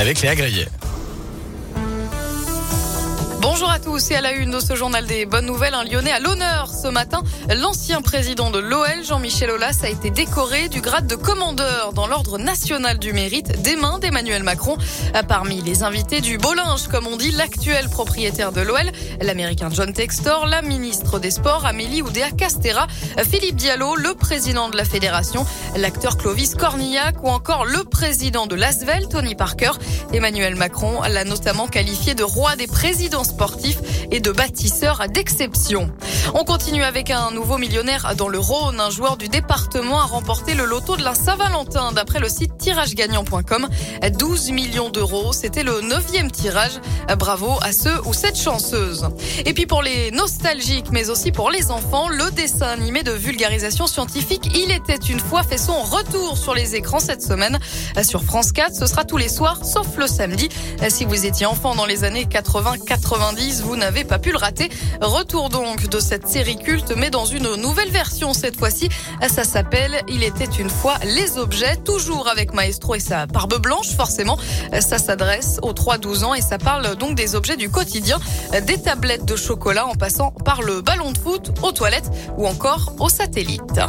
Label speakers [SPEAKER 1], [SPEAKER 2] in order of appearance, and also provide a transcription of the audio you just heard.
[SPEAKER 1] avec Léa Grillet.
[SPEAKER 2] Bonjour à tous et à la une de ce journal des bonnes nouvelles, un Lyonnais à l'honneur ce matin. L'ancien président de l'OL, Jean-Michel Aulas, a été décoré du grade de commandeur dans l'ordre national du mérite des mains d'Emmanuel Macron. Parmi les invités du beau comme on dit, l'actuel propriétaire de l'OL, l'américain John Textor, la ministre des Sports, Amélie Oudéa Castera, Philippe Diallo, le président de la fédération, l'acteur Clovis Cornillac ou encore le président de l'Asvel, Tony Parker. Emmanuel Macron l'a notamment qualifié de roi des présidents sportifs et de bâtisseurs d'exception. On continue avec un nouveau millionnaire dans le Rhône. Un joueur du département a remporté le loto de la Saint-Valentin d'après le site tiragegagnant.com. 12 millions d'euros. C'était le neuvième tirage. Bravo à ceux ou cette chanceuse. Et puis pour les nostalgiques, mais aussi pour les enfants, le dessin animé de vulgarisation scientifique Il était une fois fait son retour sur les écrans cette semaine sur France 4. Ce sera tous les soirs, sauf le samedi. Si vous étiez enfant dans les années 80-90, vous n'avez pas pu le rater. Retour donc de cette série culte, mais dans une nouvelle version cette fois-ci. Ça s'appelle Il était une fois les objets, toujours avec Maestro et sa barbe blanche, forcément. Ça s'adresse aux 3-12 ans et ça parle donc des objets du quotidien, des tablettes de chocolat en passant par le ballon de foot, aux toilettes ou encore aux satellites.